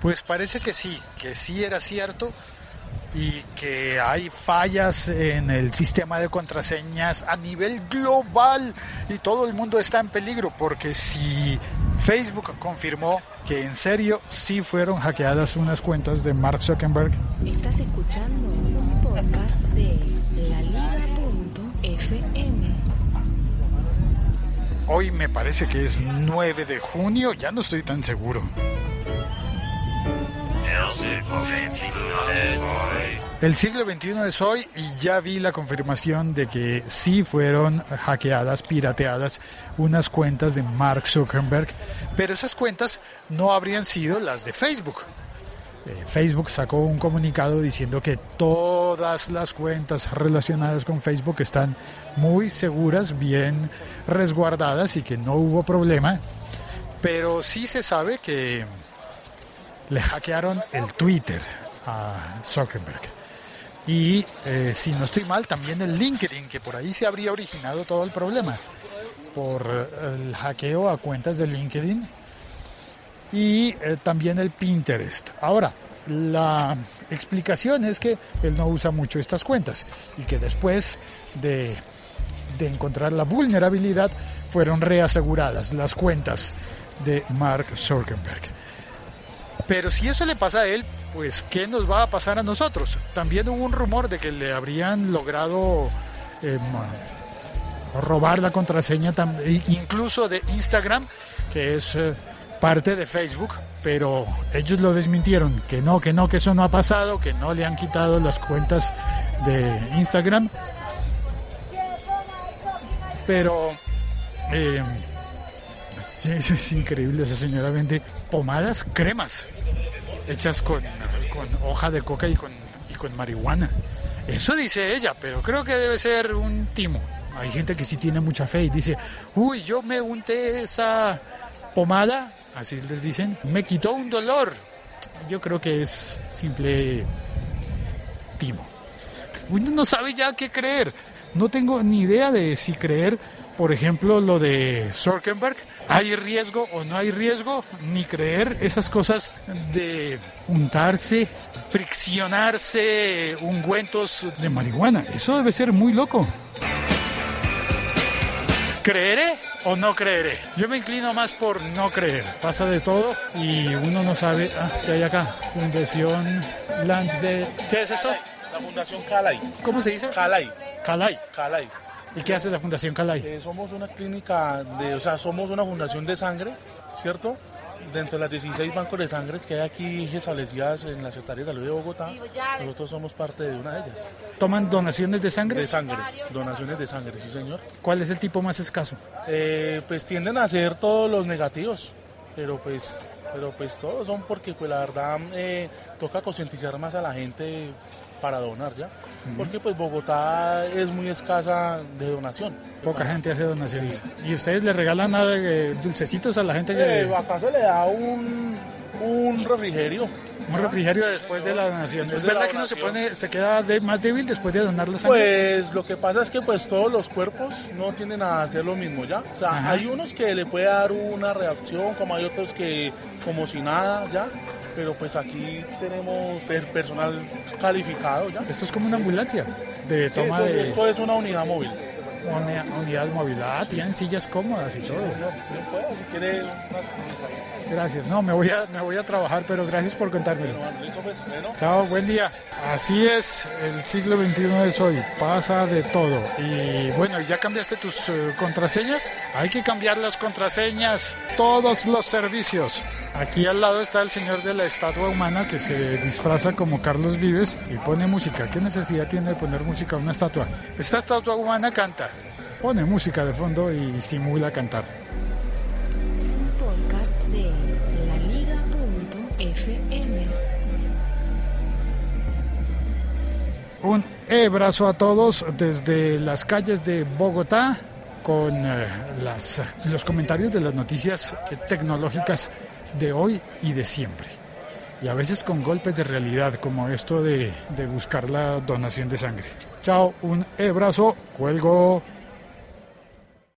Pues parece que sí, que sí era cierto y que hay fallas en el sistema de contraseñas a nivel global y todo el mundo está en peligro porque si Facebook confirmó que en serio sí fueron hackeadas unas cuentas de Mark Zuckerberg. Estás escuchando un podcast de laliga.fm. Hoy me parece que es 9 de junio, ya no estoy tan seguro. El siglo XXI es hoy y ya vi la confirmación de que sí fueron hackeadas, pirateadas unas cuentas de Mark Zuckerberg, pero esas cuentas no habrían sido las de Facebook. Eh, Facebook sacó un comunicado diciendo que todas las cuentas relacionadas con Facebook están muy seguras, bien resguardadas y que no hubo problema, pero sí se sabe que le hackearon el Twitter a Zuckerberg. Y eh, si no estoy mal, también el LinkedIn, que por ahí se habría originado todo el problema, por eh, el hackeo a cuentas de LinkedIn y eh, también el Pinterest. Ahora, la explicación es que él no usa mucho estas cuentas y que después de, de encontrar la vulnerabilidad fueron reaseguradas las cuentas de Mark Zuckerberg. Pero si eso le pasa a él, pues ¿qué nos va a pasar a nosotros? También hubo un rumor de que le habrían logrado eh, robar la contraseña, incluso de Instagram, que es eh, parte de Facebook, pero ellos lo desmintieron, que no, que no, que eso no ha pasado, que no le han quitado las cuentas de Instagram. Pero eh, es, increíble, esa señora vende pomadas, cremas hechas con, con hoja de coca y con, y con marihuana. Eso dice ella, pero creo que debe ser un timo. Hay gente que sí tiene mucha fe y dice, uy, yo me unté esa pomada, así les dicen, me quitó un dolor. Yo creo que es simple timo. Uno no sabe ya qué creer. No tengo ni idea de si creer por ejemplo, lo de Zuckerberg, ¿hay riesgo o no hay riesgo? Ni creer esas cosas de untarse, friccionarse ungüentos de marihuana. Eso debe ser muy loco. ¿Creeré o no creeré? Yo me inclino más por no creer. Pasa de todo y uno no sabe. Ah, ¿qué hay acá? Fundación Lance. ¿Qué es esto? La Fundación Calay. ¿Cómo se dice? Calay. Calay. Calay. ¿Y qué hace la Fundación Calay? Eh, somos una clínica, de, o sea, somos una fundación de sangre, ¿cierto? Dentro de las 16 bancos de sangre que hay aquí establecidas en la Secretaría de Salud de Bogotá, nosotros somos parte de una de ellas. ¿Toman donaciones de sangre? De sangre, donaciones de sangre, sí señor. ¿Cuál es el tipo más escaso? Eh, pues tienden a ser todos los negativos, pero pues pero pues todos son porque pues la verdad eh, toca concientizar más a la gente para donar ya, porque pues Bogotá es muy escasa de donación. Poca gente hace donaciones. ¿Y ustedes le regalan eh, dulcecitos a la gente que... Eh, ¿Acaso le da un, un refrigerio? Un refrigerio después de la donación. ¿Es verdad que uno se, pone, se queda de, más débil después de donar la sangre? Pues lo que pasa es que pues todos los cuerpos no tienden a hacer lo mismo, ¿ya? O sea, hay unos que le puede dar una reacción, como hay otros que como si nada, ¿ya? Pero pues aquí tenemos personal calificado ya. Esto es como una ambulancia de toma de... Esto es una unidad móvil. Una unidad móvil, ah, tienen sillas cómodas y todo. Gracias, no, me voy a, me voy a trabajar, pero gracias por contármelo. Pues, Chao, buen día. Así es, el siglo XXI es hoy, pasa de todo. Y bueno, ¿ya cambiaste tus eh, contraseñas? Hay que cambiar las contraseñas, todos los servicios. Aquí al lado está el señor de la estatua humana que se disfraza como Carlos Vives y pone música. ¿Qué necesidad tiene de poner música a una estatua? Esta estatua humana canta, pone música de fondo y simula cantar. Un abrazo a todos desde las calles de Bogotá con eh, las, los comentarios de las noticias tecnológicas de hoy y de siempre. Y a veces con golpes de realidad como esto de, de buscar la donación de sangre. Chao, un abrazo, cuelgo.